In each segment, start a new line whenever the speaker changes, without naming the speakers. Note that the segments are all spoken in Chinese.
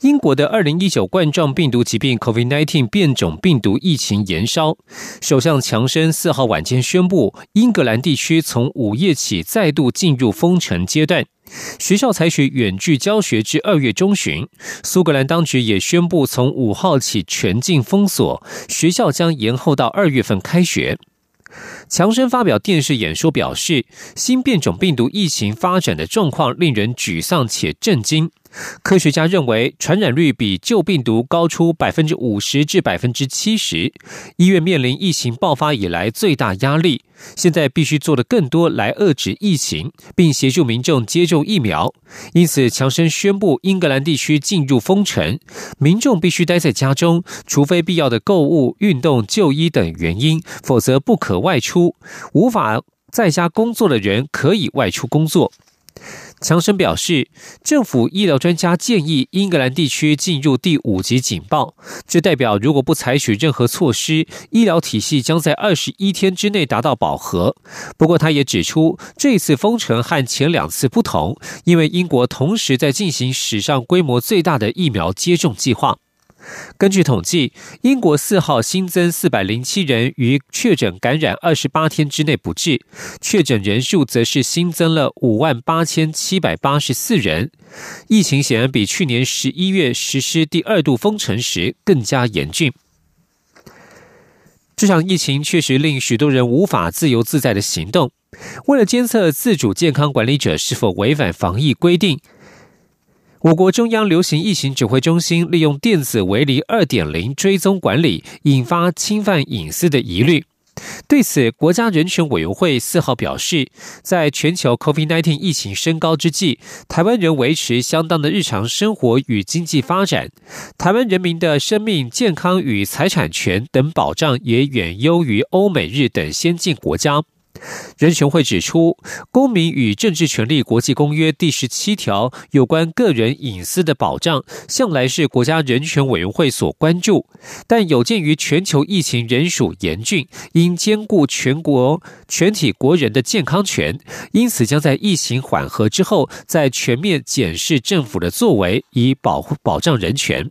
英国的二零一九冠状病毒疾病 （COVID-19） 变种病毒疫情延烧，首相强生四号晚间宣布，英格兰地区从午夜起再度进入封城阶段，学校采取远距教学至二月中旬。苏格兰当局也宣布，从五号起全境封锁，学校将延后到二月份开学。强生发表电视演说表示，新变种病毒疫情发展的状况令人沮丧且震惊。科学家认为，传染率比旧病毒高出百分之五十至百分之七十。医院面临疫情爆发以来最大压力，现在必须做的更多来遏制疫情，并协助民众接种疫苗。因此，强生宣布英格兰地区进入封城，民众必须待在家中，除非必要的购物、运动、就医等原因，否则不可外出。无法在家工作的人可以外出工作。强生表示，政府医疗专家建议英格兰地区进入第五级警报，这代表如果不采取任何措施，医疗体系将在二十一天之内达到饱和。不过，他也指出，这次封城和前两次不同，因为英国同时在进行史上规模最大的疫苗接种计划。根据统计，英国四号新增四百零七人于确诊感染二十八天之内不治，确诊人数则是新增了五万八千七百八十四人。疫情显然比去年十一月实施第二度封城时更加严峻。这场疫情确实令许多人无法自由自在的行动。为了监测自主健康管理者是否违反防疫规定。我国中央流行疫情指挥中心利用电子围篱二点零追踪管理，引发侵犯隐私的疑虑。对此，国家人权委员会四号表示，在全球 COVID-19 疫情升高之际，台湾人维持相当的日常生活与经济发展，台湾人民的生命健康与财产权等保障也远优于欧美日等先进国家。人权会指出，《公民与政治权利国际公约》第十七条有关个人隐私的保障，向来是国家人权委员会所关注。但有鉴于全球疫情仍属严峻，应兼顾全国全体国人的健康权，因此将在疫情缓和之后，再全面检视政府的作为，以保护保障人权。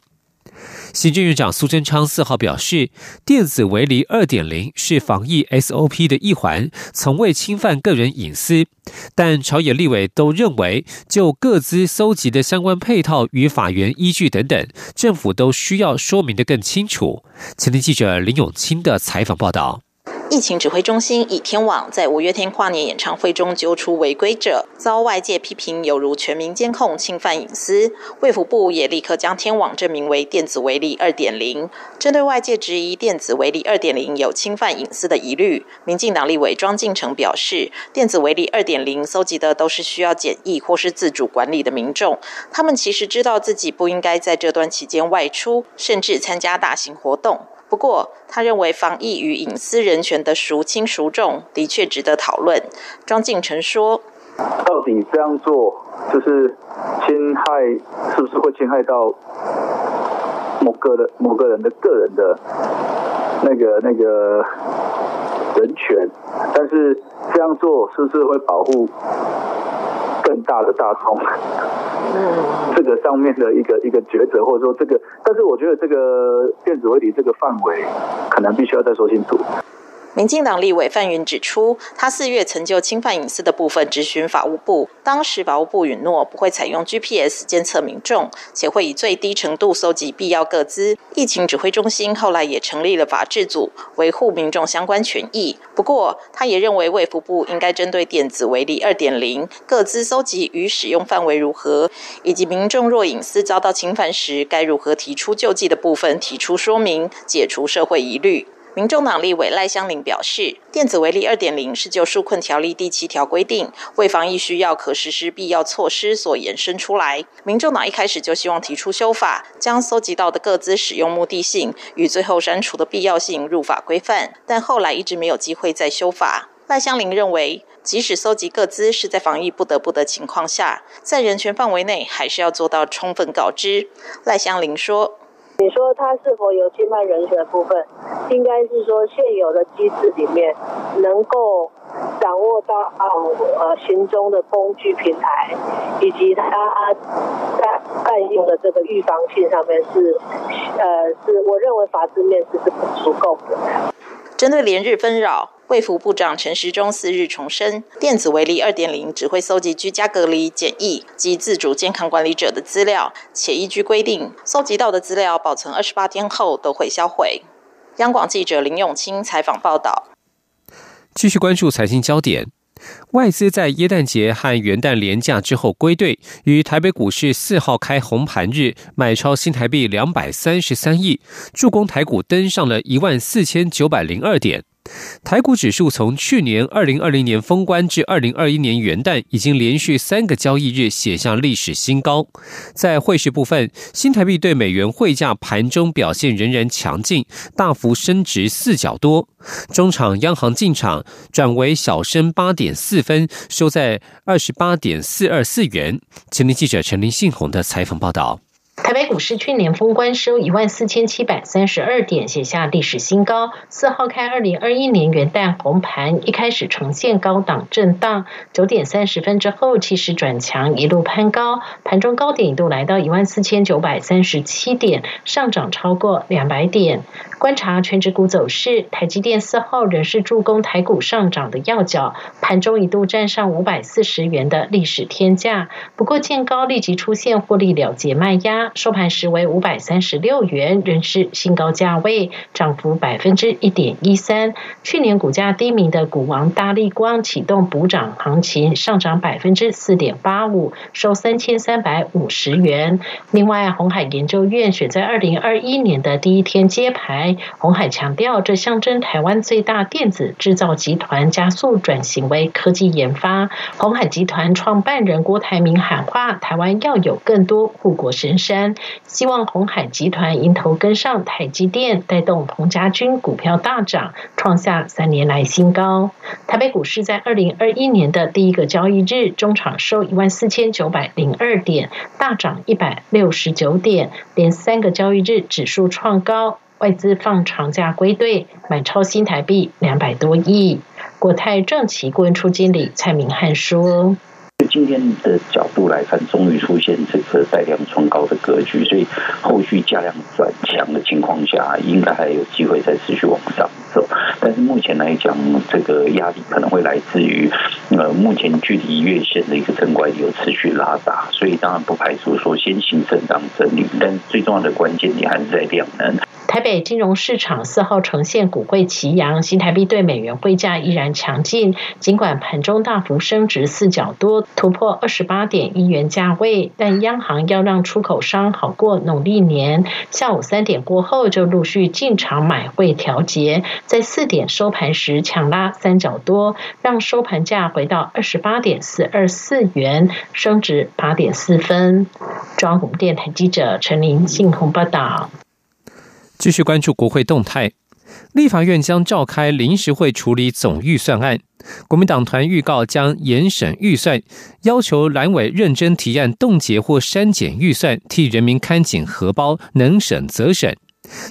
行政院长苏贞昌四号表示，电子围篱二点零是防疫 SOP 的一环，从未侵犯个人隐私。但朝野立委都认为，就各资搜集的相关配套与法源依据等等，政府都需要说明的更清楚。前天记者林永清的采访报道。
疫情指挥中心以天网在五月天跨年演唱会中揪出违规者，遭外界批评犹如全民监控，侵犯隐私。卫福部也立刻将天网证明为电子围篱二点零。针对外界质疑电子围篱二点零有侵犯隐私的疑虑，民进党立委庄敬成表示，电子围篱二点零搜集的都是需要检疫或是自主管理的民众，他们其实知道自己不应该在这段期间外出，甚至参加大型活动。不过，他认为防疫与隐私人权的孰轻孰重，的确值得讨论。庄敬成说：“
到底这样做就是侵害，是不是会侵害到某个的某个人的个人的那个那个人权？但是这样做是不是会保护？”更大的大众，这个上面的一个一个抉择，或者说这个，但是我觉得这个电子围篱这个范围，可能必须要再说清楚。
民进党立委范云指出，他四月曾就侵犯隐私的部分质询法务部，当时法务部允诺不会采用 GPS 监测民众，且会以最低程度搜集必要个资。疫情指挥中心后来也成立了法制组，维护民众相关权益。不过，他也认为卫福部应该针对电子围篱二点零各资搜集与使用范围如何，以及民众若隐私遭到侵犯时该如何提出救济的部分提出说明，解除社会疑虑。民众党立委赖香林表示，电子围篱二点零是就纾困条例第七条规定，为防疫需要可实施必要措施所延伸出来。民众党一开始就希望提出修法，将搜集到的各资使用目的性与最后删除的必要性入法规范，但后来一直没有机会再修法。赖香林认为，即使搜集各资是在防疫不得不的情况下，在人权范围内，还是要做到充分告知。赖香林说。
你说他是否有侵犯人权的部分？应该是说现有的机制里面能够掌握到啊呃行踪的工具平台，以及他在滥用的这个预防性上面是呃是我认为法制面是是足够的。
针对连日纷扰。卫福部长陈时中四日重申，电子围篱二点零只会搜集居家隔离、检疫及自主健康管理者的资料，且依据规定，搜集到的资料保存二十八天后都会销毁。央广记者林永清采访报道。
继续关注财经焦点。外资在耶诞节和元旦连假之后归队，于台北股市四号开红盘日买超新台币两百三十三亿，助攻台股登上了一万四千九百零二点。台股指数从去年二零二零年封关至二零二一年元旦，已经连续三个交易日写下历史新高。在汇市部分，新台币对美元汇价盘中表现仍然强劲，大幅升值四角多。中场央行进场转为小升八点四分，收在二十八点四二四元。前天记者陈林信宏的采访报道。
台北股市去年封关收一万四千七百三十二点，写下历史新高。四号开二零二一年元旦红盘，一开始呈现高档震荡，九点三十分之后气势转强，一路攀高，盘中高点一度来到一万四千九百三十七点，上涨超过两百点。观察全指股走势，台积电四号仍是助攻台股上涨的要角，盘中一度站上五百四十元的历史天价，不过见高立即出现获利了结卖压。收盘时为五百三十六元，仍是新高价位，涨幅百分之一点一三。去年股价低迷的股王大力光启动补涨行情，上涨百分之四点八五，收三千三百五十元。另外，红海研究院选在二零二一年的第一天揭牌，红海强调，这象征台湾最大电子制造集团加速转型为科技研发。红海集团创办人郭台铭喊话，台湾要有更多护国神山。希望红海集团迎头跟上台积电，带动彭家军股票大涨，创下三年来新高。台北股市在二零二一年的第一个交易日，中场收一万四千九百零二点，大涨一百六十九点，连三个交易日指数创高。外资放长假归队，买超新台币两百多亿。国泰正奇顾问处经理蔡明汉说。
今天的角度来看，终于出现这个带量创高的格局，所以后续价量转强的情况下，应该还有机会再持续往上走。但是目前来讲，这个压力可能会来自于呃，目前距离月线的一个正拐有持续拉大，所以当然不排除说先行震荡整理，但最重要的关键点还是在量能。
台北金融市场四号呈现股汇齐扬，新台币对美元汇价依然强劲。尽管盘中大幅升值四角多，突破二十八点一元价位，但央行要让出口商好过农历年。下午三点过后就陆续进场买汇调节，在四点收盘时强拉三角多，让收盘价回到二十八点四二四元，升值八点四分。中央电台记者陈琳信鸿报道。
继续关注国会动态，立法院将召开临时会处理总预算案。国民党团预告将严审预算，要求蓝委认真提案冻结或删减预算，替人民看紧荷包，能审则审。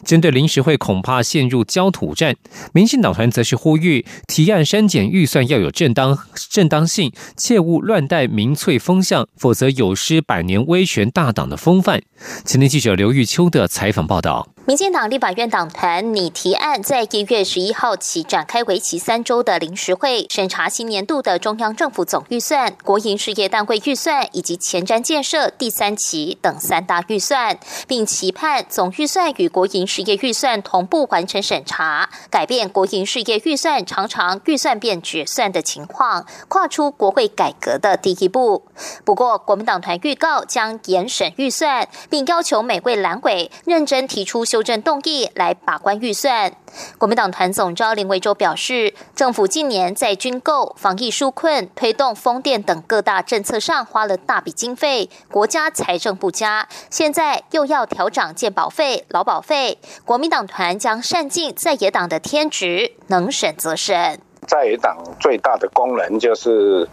针对临时会恐怕陷入焦土战，民进党团则是呼吁提案删减预算要有正当正当性，切勿乱带民粹风向，否则有失百年威权大党的风范。前天记者刘玉秋的采访报道。
民进党立法院党团拟提案在一月十一号起展开为期三周的临时会，审查新年度的中央政府总预算、国营事业单位预算以及前瞻建设第三期等三大预算，并期盼总预算与国营事业预算同步完成审查，改变国营事业预算常常预算变决算的情况，跨出国会改革的第一步。不过，国民党团预告将严审预算，并要求每位蓝委认真提出修。修正动议来把关预算。国民党团总召林维洲表示，政府近年在军购、防疫纾困、推动风电等各大政策上花了大笔经费，国家财政不佳，现在又要调涨健保费、劳保费，国民党团将善尽在野党的天职，能审则审。
在野党最大的功能就是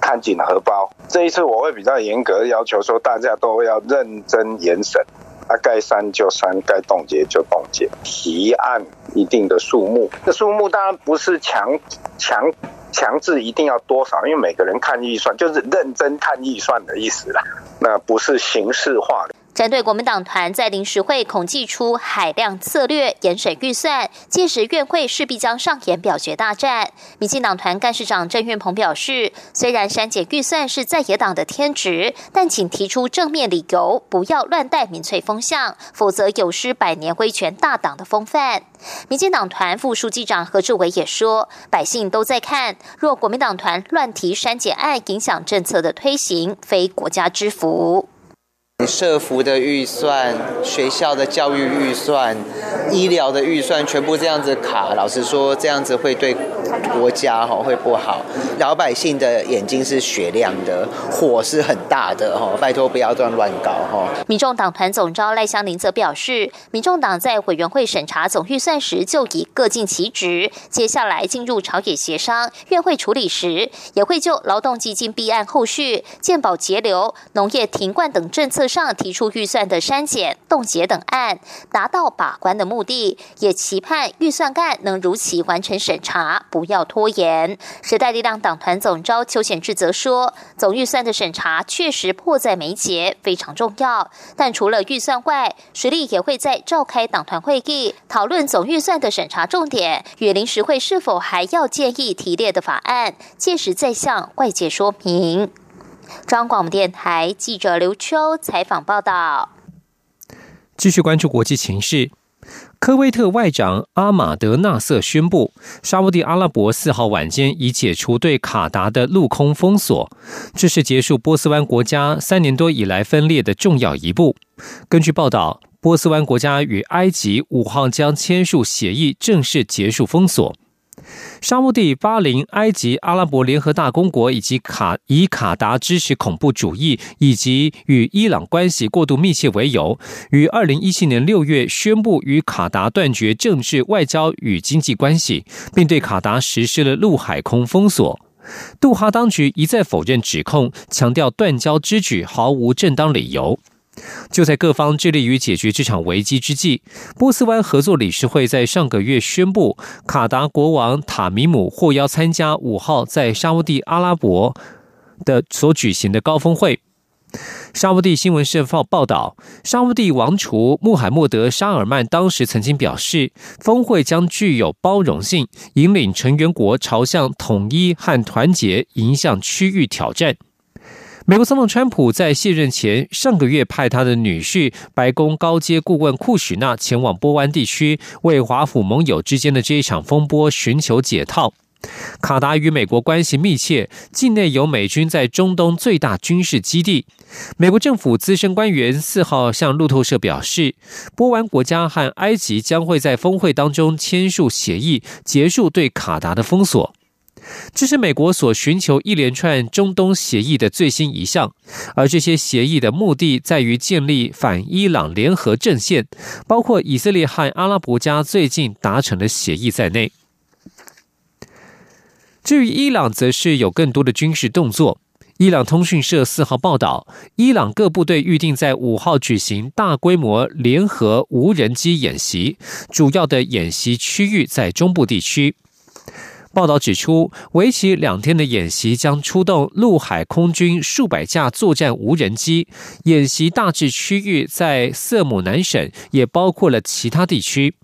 看紧荷包，这一次我会比较严格要求说，大家都要认真严审。啊，该删就删，该冻结就冻结。提案一定的数目，这数目当然不是强强强制一定要多少，因为每个人看预算就是认真看预算的意思啦，那不是形式化的。
针对国民党团在临时会恐祭出海量策略严审预算，届时院会势必将上演表决大战。民进党团干事长郑运鹏表示，虽然删减预算是在野党的天职，但请提出正面理由，不要乱带民粹风向，否则有失百年威权大党的风范。民进党团副书记长何志伟也说，百姓都在看，若国民党团乱提删减案，影响政策的推行，非国家之福。
社服的预算、学校的教育预算、医疗的预算，全部这样子卡，老实说，这样子会对国家哈会不好。老百姓的眼睛是雪亮的，火是很大的哈，拜托不要这样乱搞哈。
民众党团总召赖香林则表示，民众党在委员会审查总预算时就已各尽其职，接下来进入朝野协商、院会处理时，也会就劳动基金弊案后续、健保节流、农业停灌等政策。上提出预算的删减、冻结等案，达到把关的目的，也期盼预算案能如期完成审查，不要拖延。时代力量党团总召邱显志则说，总预算的审查确实迫在眉睫，非常重要。但除了预算外，实力也会在召开党团会议，讨论总预算的审查重点与临时会是否还要建议提列的法案，届时再向外界说明。中央广播电台记者刘秋采访报道。
继续关注国际情势，科威特外长阿马德纳瑟宣布，沙地阿拉伯四号晚间已解除对卡达的陆空封锁，这是结束波斯湾国家三年多以来分裂的重要一步。根据报道，波斯湾国家与埃及五号将签署协议，正式结束封锁。沙地、巴林、埃及、阿拉伯联合大公国以及卡以卡达支持恐怖主义以及与伊朗关系过度密切为由，于二零一七年六月宣布与卡达断绝政治、外交与经济关系，并对卡达实施了陆海空封锁。杜哈当局一再否认指控，强调断交之举毫无正当理由。就在各方致力于解决这场危机之际，波斯湾合作理事会在上个月宣布，卡达国王塔米姆获邀参加五号在沙乌地阿拉伯的所举行的高峰会。沙乌地新闻社报报道，沙乌地王储穆罕默德·沙尔曼当时曾经表示，峰会将具有包容性，引领成员国朝向统一和团结，迎向区域挑战。美国总统川普在卸任前上个月派他的女婿、白宫高阶顾问库许纳前往波湾地区，为华府盟友之间的这一场风波寻求解套。卡达与美国关系密切，境内有美军在中东最大军事基地。美国政府资深官员四号向路透社表示，波湾国家和埃及将会在峰会当中签署协议，结束对卡达的封锁。这是美国所寻求一连串中东协议的最新一项，而这些协议的目的在于建立反伊朗联合阵线，包括以色列和阿拉伯家最近达成的协议在内。至于伊朗，则是有更多的军事动作。伊朗通讯社四号报道，伊朗各部队预定在五号举行大规模联合无人机演习，主要的演习区域在中部地区。报道指出，为期两天的演习将出动陆海空军数百架作战无人机。演习大致区域在色姆南省，也包括了其他地区。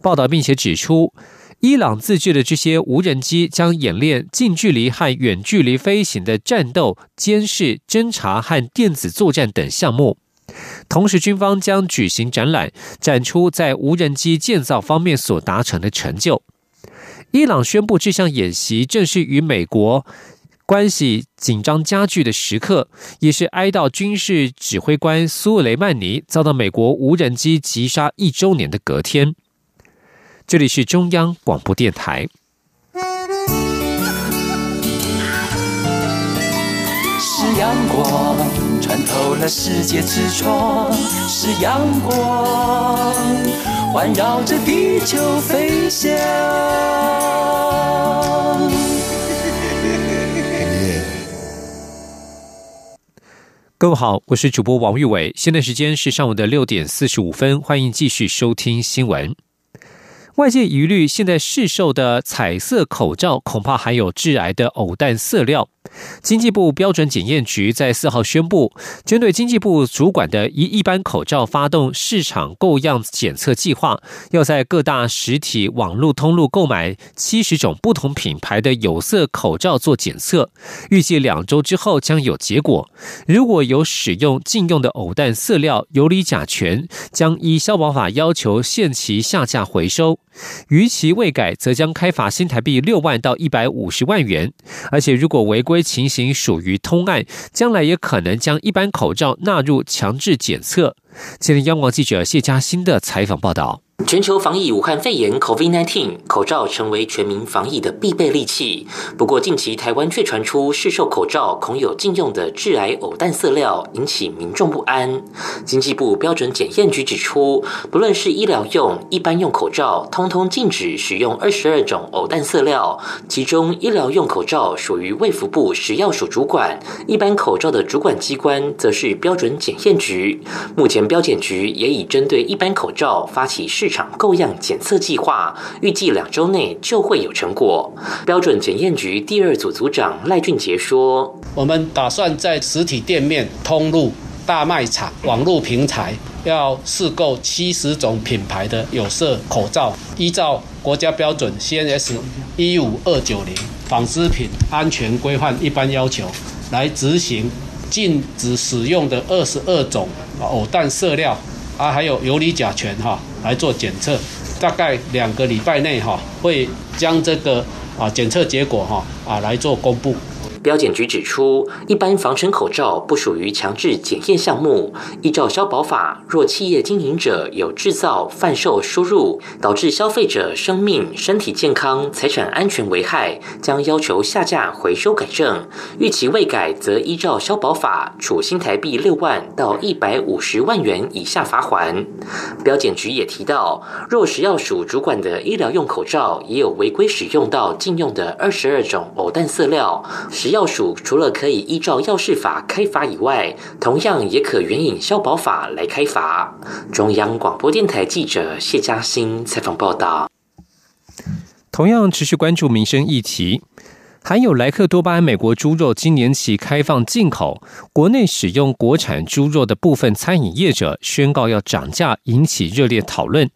报道并且指出，伊朗自制的这些无人机将演练近距离和远距离飞行的战斗、监视、侦察和电子作战等项目。同时，军方将举行展览，展出在无人机建造方面所达成的成就。伊朗宣布这项演习正是与美国关系紧张加剧的时刻，也是哀悼军事指挥官苏雷曼尼遭到美国无人机击杀一周年的隔天。这里是中央广播电台。
是阳光穿透了世界之窗，是阳光环绕着地球飞翔。
各位好，我是主播王玉伟，现在时间是上午的六点四十五分，欢迎继续收听新闻。外界疑虑，现在市售的彩色口罩恐怕含有致癌的偶氮色料。经济部标准检验局在四号宣布，针对经济部主管的一一般口罩发动市场购样检测计划，要在各大实体网络通路购买七十种不同品牌的有色口罩做检测，预计两周之后将有结果。如果有使用禁用的偶氮色料、游离甲醛，将依消保法要求限期下架回收；逾期未改，则将开罚新台币六万到一百五十万元。而且如果违规，情形属于通案，将来也可能将一般口罩纳入强制检测。今天，央广记者谢嘉欣的采访报道。
全球防疫武汉肺炎 （COVID-19），口罩成为全民防疫的必备利器。不过，近期台湾却传出市售口罩恐有禁用的致癌偶氮色料，引起民众不安。经济部标准检验局指出，不论是医疗用、一般用口罩，通通禁止使用二十二种偶氮色料。其中，医疗用口罩属于卫福部食药署主管，一般口罩的主管机关则是标准检验局。目前前，标检局也已针对一般口罩发起市场购样检测计划，预计两周内就会有成果。标准检验局第二组组长赖俊杰说：“
我们打算在实体店面、通路、大卖场、网络平台，要试购七十种品牌的有色口罩，依照国家标准 CNS 一五二九零纺织品安全规范一般要求来执行禁止使用的二十二种偶氮色料。”啊，还有游离甲醛哈来做检测，大概两个礼拜内哈会将这个啊检测结果哈啊来做公布。
标检局指出，一般防尘口罩不属于强制检验项目。依照消保法，若企业经营者有制造、贩售、输入，导致消费者生命、身体健康、财产安全危害，将要求下架、回收、改正。逾期未改，则依照消保法处新台币六万到一百五十万元以下罚款。标检局也提到，若食药署主管的医疗用口罩也有违规使用到禁用的二十二种偶氮色料，食药署除了可以依照药事法开罚以外，同样也可援引消保法来开罚。中央广播电台记者谢嘉欣采访报道。
同样持续关注民生议题。含有莱克多巴胺美国猪肉今年起开放进口，国内使用国产猪肉的部分餐饮业者宣告要涨价，引起热烈讨论。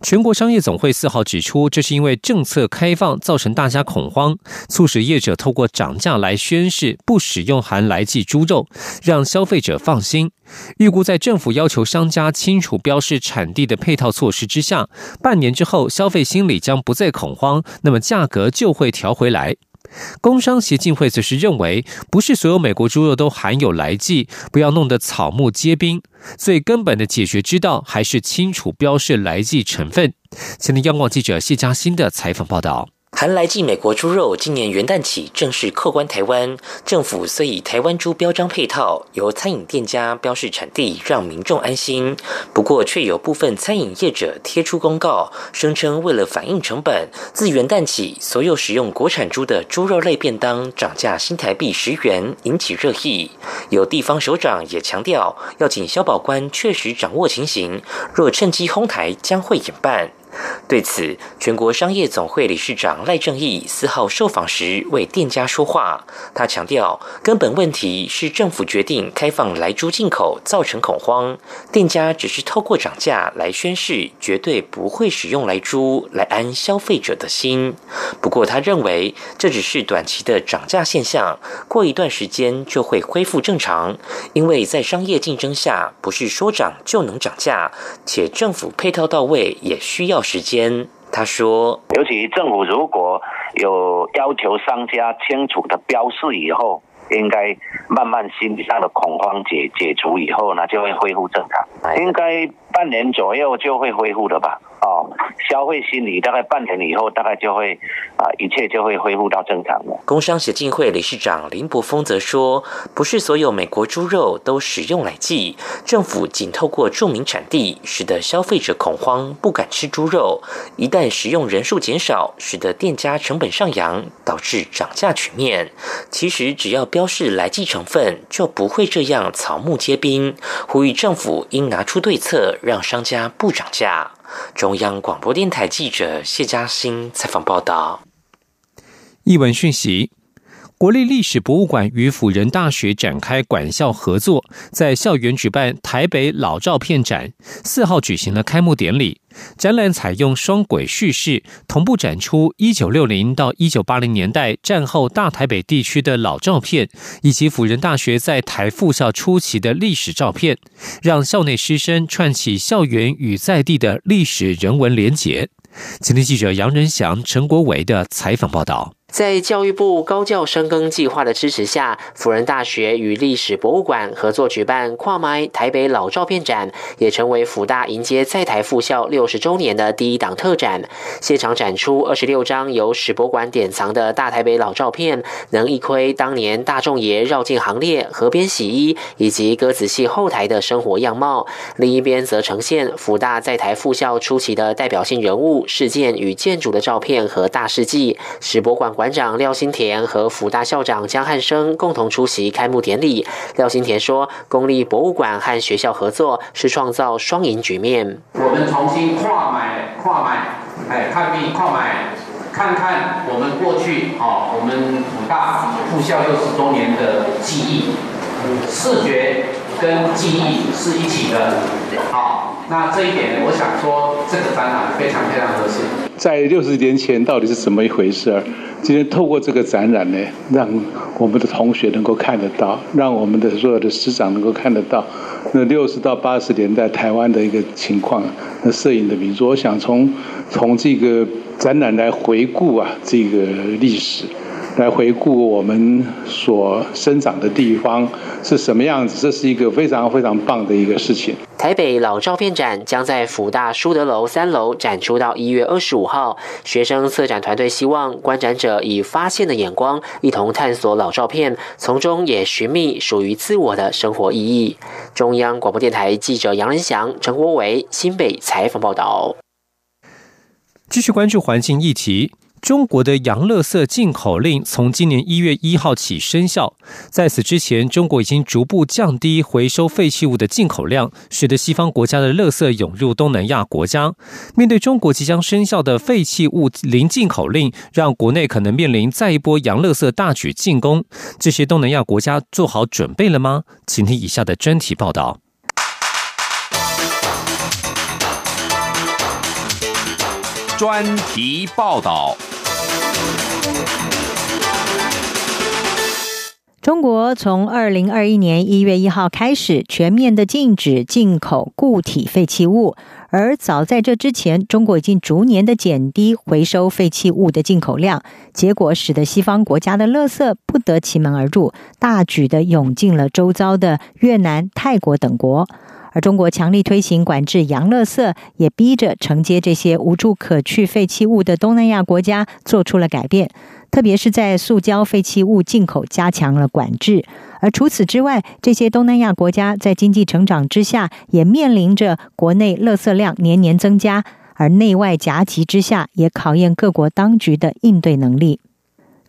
全国商业总会四号指出，这是因为政策开放造成大家恐慌，促使业者透过涨价来宣示不使用含来剂猪肉，让消费者放心。预估在政府要求商家清楚标示产地的配套措施之下，半年之后消费心理将不再恐慌，那么价格就会调回来。工商协进会则是认为，不是所有美国猪肉都含有来剂，不要弄得草木皆兵。最根本的解决之道，还是清楚标示来剂成分。前天央广记者谢佳欣的采访报道。
含来剂美国猪肉今年元旦起正式扣关台湾，政府虽以台湾猪标章配套，由餐饮店家标示产地，让民众安心。不过，却有部分餐饮业者贴出公告，声称为了反映成本，自元旦起，所有使用国产猪的猪肉类便当涨价新台币十元，引起热议。有地方首长也强调，要请消保官确实掌握情形，若趁机哄抬，将会引办。对此，全国商业总会理事长赖正义四号受访时为店家说话，他强调，根本问题是政府决定开放来猪进口，造成恐慌，店家只是透过涨价来宣示，绝对不会使用来猪来安消费者的心。不过，他认为这只是短期的涨价现象，过一段时间就会恢复正常，因为在商业竞争下，不是说涨就能涨价，且政府配套到位也需要。时间。他说：“
尤其政府如果有要求商家清楚的标示以后。”应该慢慢心理上的恐慌解解除以后呢，就会恢复正常。应该半年左右就会恢复的吧。哦，消费心理大概半年以后，大概就会啊，一切就会恢复到正常了。
工商协进会理事长林柏峰则说：“不是所有美国猪肉都使用来剂，政府仅透过注明产地，使得消费者恐慌，不敢吃猪肉。一旦食用人数减少，使得店家成本上扬，导致涨价局面。其实只要标示来剂成分，就不会这样草木皆兵。呼吁政府应拿出对策，让商家不涨价。”中央广播电台记者谢嘉欣采访报道。
译文讯息：国立历史博物馆与辅仁大学展开馆校合作，在校园举办台北老照片展，四号举行了开幕典礼。展览采用双轨叙事，同步展出一九六零到一九八零年代战后大台北地区的老照片，以及辅仁大学在台复校初期的历史照片，让校内师生串起校园与在地的历史人文连结。今天记者杨仁祥、陈国伟的采访报道。
在教育部高教深耕计划的支持下，辅仁大学与历史博物馆合作举办“跨埋台北老照片展”，也成为辅大迎接在台复校六十周年的第一档特展。现场展出二十六张由史博馆典藏的大台北老照片，能一窥当年大众爷绕境行列、河边洗衣以及鸽子戏后台的生活样貌。另一边则呈现辅大在台复校初期的代表性人物、事件与建筑的照片和大事记。史博馆馆。馆长廖新田和福大校长江汉生共同出席开幕典礼。廖新田说：“公立博物馆和学校合作是创造双赢局面。
我们重新跨买跨买，哎，看病跨买，看看我们过去哦，我们福大复校六十周年的记忆，视觉跟记忆是一起的。好，那这一点我想说，这个展览非常非常合适。
在六十年前到底是怎么一回事？”今天透过这个展览呢，让我们的同学能够看得到，让我们的所有的师长能够看得到，那六十到八十年代台湾的一个情况，那摄影的民族，我想从从这个展览来回顾啊，这个历史。来回顾我们所生长的地方是什么样子，这是一个非常非常棒的一个事情。
台北老照片展将在福大书德楼三楼展出到一月二十五号。学生策展团队希望观展者以发现的眼光，一同探索老照片，从中也寻觅属于自我的生活意义。中央广播电台记者杨仁祥、陈国伟新北采访报道。
继续关注环境议题。中国的洋垃圾进口令从今年一月一号起生效。在此之前，中国已经逐步降低回收废弃物的进口量，使得西方国家的垃圾涌入东南亚国家。面对中国即将生效的废弃物零进口令，让国内可能面临再一波洋垃圾大举进攻。这些东南亚国家做好准备了吗？请听以下的专题报道。
专题报道。
中国从二零二一年一月一号开始全面的禁止进口固体废弃物，而早在这之前，中国已经逐年的减低回收废弃物的进口量，结果使得西方国家的垃圾不得其门而入，大举的涌进了周遭的越南、泰国等国。而中国强力推行管制洋垃圾，也逼着承接这些无处可去废弃物的东南亚国家做出了改变。特别是在塑胶废弃物进口加强了管制，而除此之外，这些东南亚国家在经济成长之下，也面临着国内垃圾量年年增加，而内外夹击之下，也考验各国当局的应对能力。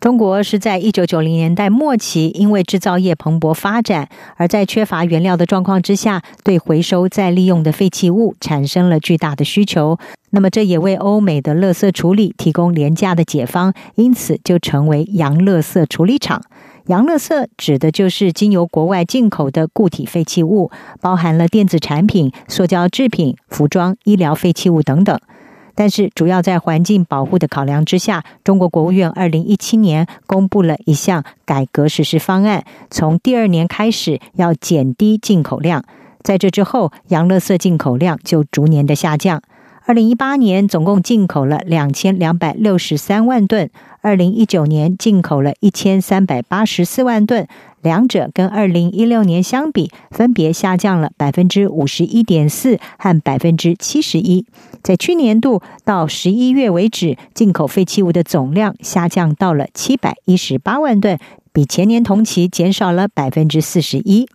中国是在一九九零年代末期，因为制造业蓬勃发展，而在缺乏原料的状况之下，对回收再利用的废弃物产生了巨大的需求。那么，这也为欧美的垃圾处理提供廉价的解方，因此就成为洋垃圾处理厂。洋垃圾指的就是经由国外进口的固体废弃物，包含了电子产品、塑胶制品、服装、医疗废弃物等等。但是，主要在环境保护的考量之下，中国国务院二零一七年公布了一项改革实施方案，从第二年开始要减低进口量。在这之后，洋乐色进口量就逐年的下降。二零一八年总共进口了两千两百六十三万吨，二零一九年进口了一千三百八十四万吨，两者跟二零一六年相比，分别下降了百分之五十一点四和百分之七十一。在去年度到十一月为止，进口废弃物的总量下降到了七百一十八万吨，比前年同期减少了百分之四十一。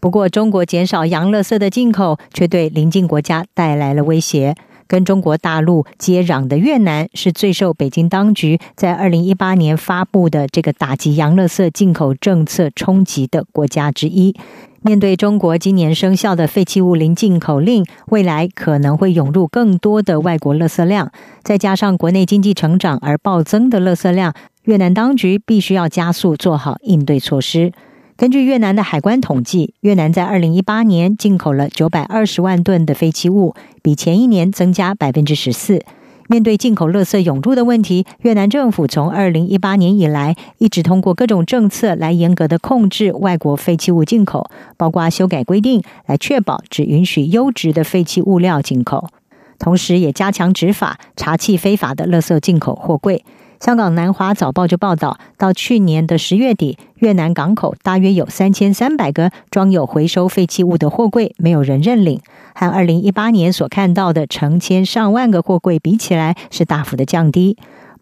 不过，中国减少洋垃圾的进口，却对邻近国家带来了威胁。跟中国大陆接壤的越南，是最受北京当局在二零一八年发布的这个打击洋垃圾进口政策冲击的国家之一。面对中国今年生效的废弃物零进口令，未来可能会涌入更多的外国垃圾量，再加上国内经济成长而暴增的垃圾量，越南当局必须要加速做好应对措施。根据越南的海关统计，越南在二零一八年进口了九百二十万吨的废弃物，比前一年增加百分之十四。面对进口垃圾涌入的问题，越南政府从二零一八年以来一直通过各种政策来严格的控制外国废弃物进口，包括修改规定来确保只允许优质的废弃物料进口，同时也加强执法，查缉非法的垃圾进口货柜。香港南华早报就报道，到去年的十月底，越南港口大约有三千三百个装有回收废弃物的货柜没有人认领，和二零一八年所看到的成千上万个货柜比起来，是大幅的降低。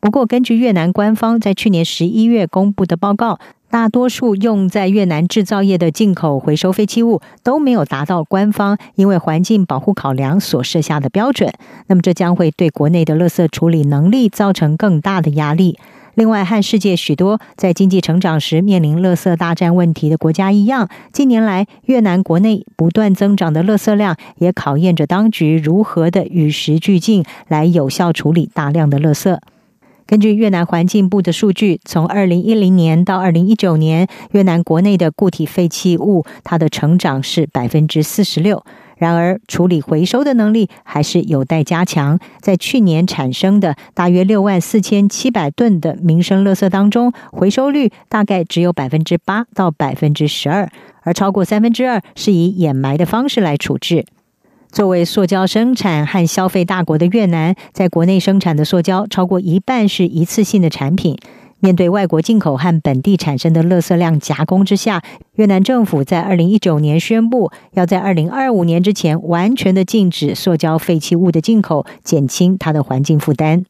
不过，根据越南官方在去年十一月公布的报告。大多数用在越南制造业的进口回收废弃物都没有达到官方因为环境保护考量所设下的标准，那么这将会对国内的垃圾处理能力造成更大的压力。另外，和世界许多在经济成长时面临垃圾大战问题的国家一样，近年来越南国内不断增长的垃圾量，也考验着当局如何的与时俱进，来有效处理大量的垃圾。根据越南环境部的数据，从二零一零年到二零一九年，越南国内的固体废弃物它的成长是百分之四十六。然而，处理回收的能力还是有待加强。在去年产生的大约六万四千七百吨的民生垃圾当中，回收率大概只有百分之八到百分之十二，而超过三分之二是以掩埋的方式来处置。作为塑胶生产和消费大国的越南，在国内生产的塑胶超过一半是一次性的产品。面对外国进口和本地产生的垃圾量夹攻之下，越南政府在二零一九年宣布，要在二零二五年之前完全的禁止塑胶废弃物的进口，减轻它的环境负担。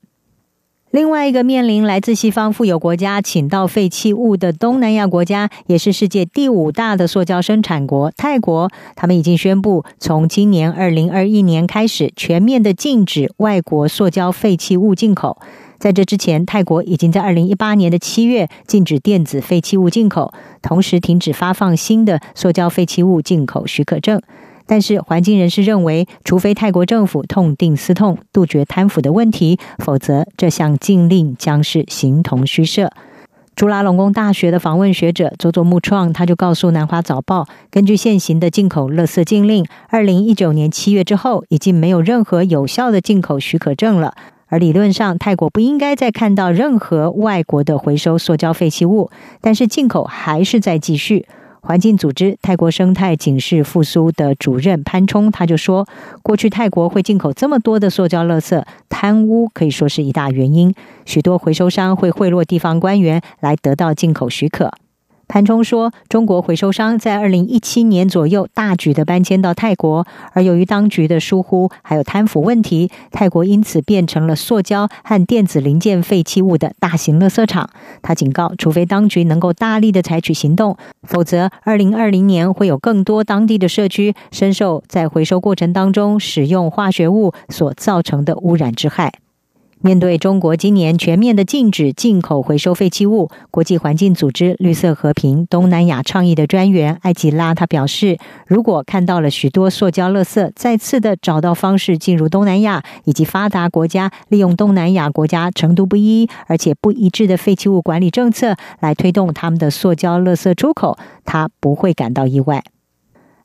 另外一个面临来自西方富有国家倾倒废弃物的东南亚国家，也是世界第五大的塑胶生产国泰国，他们已经宣布从今年二零二一年开始全面的禁止外国塑胶废弃物进口。在这之前，泰国已经在二零一八年的七月禁止电子废弃物进口，同时停止发放新的塑胶废弃物进口许可证。但是，环境人士认为，除非泰国政府痛定思痛，杜绝贪腐的问题，否则这项禁令将是形同虚设。朱拉隆功大学的访问学者佐佐木创，他就告诉南华早报，根据现行的进口垃圾禁令，二零一九年七月之后，已经没有任何有效的进口许可证了。而理论上，泰国不应该再看到任何外国的回收塑胶废弃物，但是进口还是在继续。环境组织泰国生态警示复苏的主任潘冲他就说：“过去泰国会进口这么多的塑胶垃圾，贪污可以说是一大原因。许多回收商会贿赂地方官员来得到进口许可。”潘冲说：“中国回收商在二零一七年左右大举的搬迁到泰国，而由于当局的疏忽还有贪腐问题，泰国因此变成了塑胶和电子零件废弃物的大型垃圾场。”他警告，除非当局能够大力的采取行动，否则二零二零年会有更多当地的社区深受在回收过程当中使用化学物所造成的污染之害。面对中国今年全面的禁止进口回收废弃物，国际环境组织绿色和平东南亚倡议的专员艾吉拉他表示，如果看到了许多塑胶垃圾再次的找到方式进入东南亚以及发达国家，利用东南亚国家程度不一而且不一致的废弃物管理政策来推动他们的塑胶垃圾出口，他不会感到意外。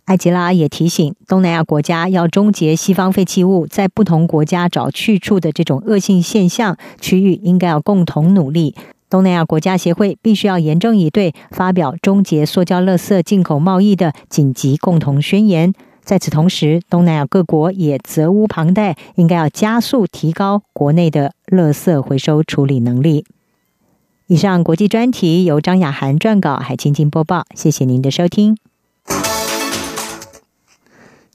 艾吉拉也提醒，东南亚国家要终结西方废弃物在不同国家找去处的这种恶性现象，区域应该要共同努力。东南亚国家协会必须要严正以对，发表终结塑胶垃圾进口贸易的紧急共同宣言。在此同时，东南亚各国也责无旁贷，应该要加速提高国内的垃圾回收处理能力。以上国际专题由张雅涵撰稿，海清清播报，谢谢您的收听。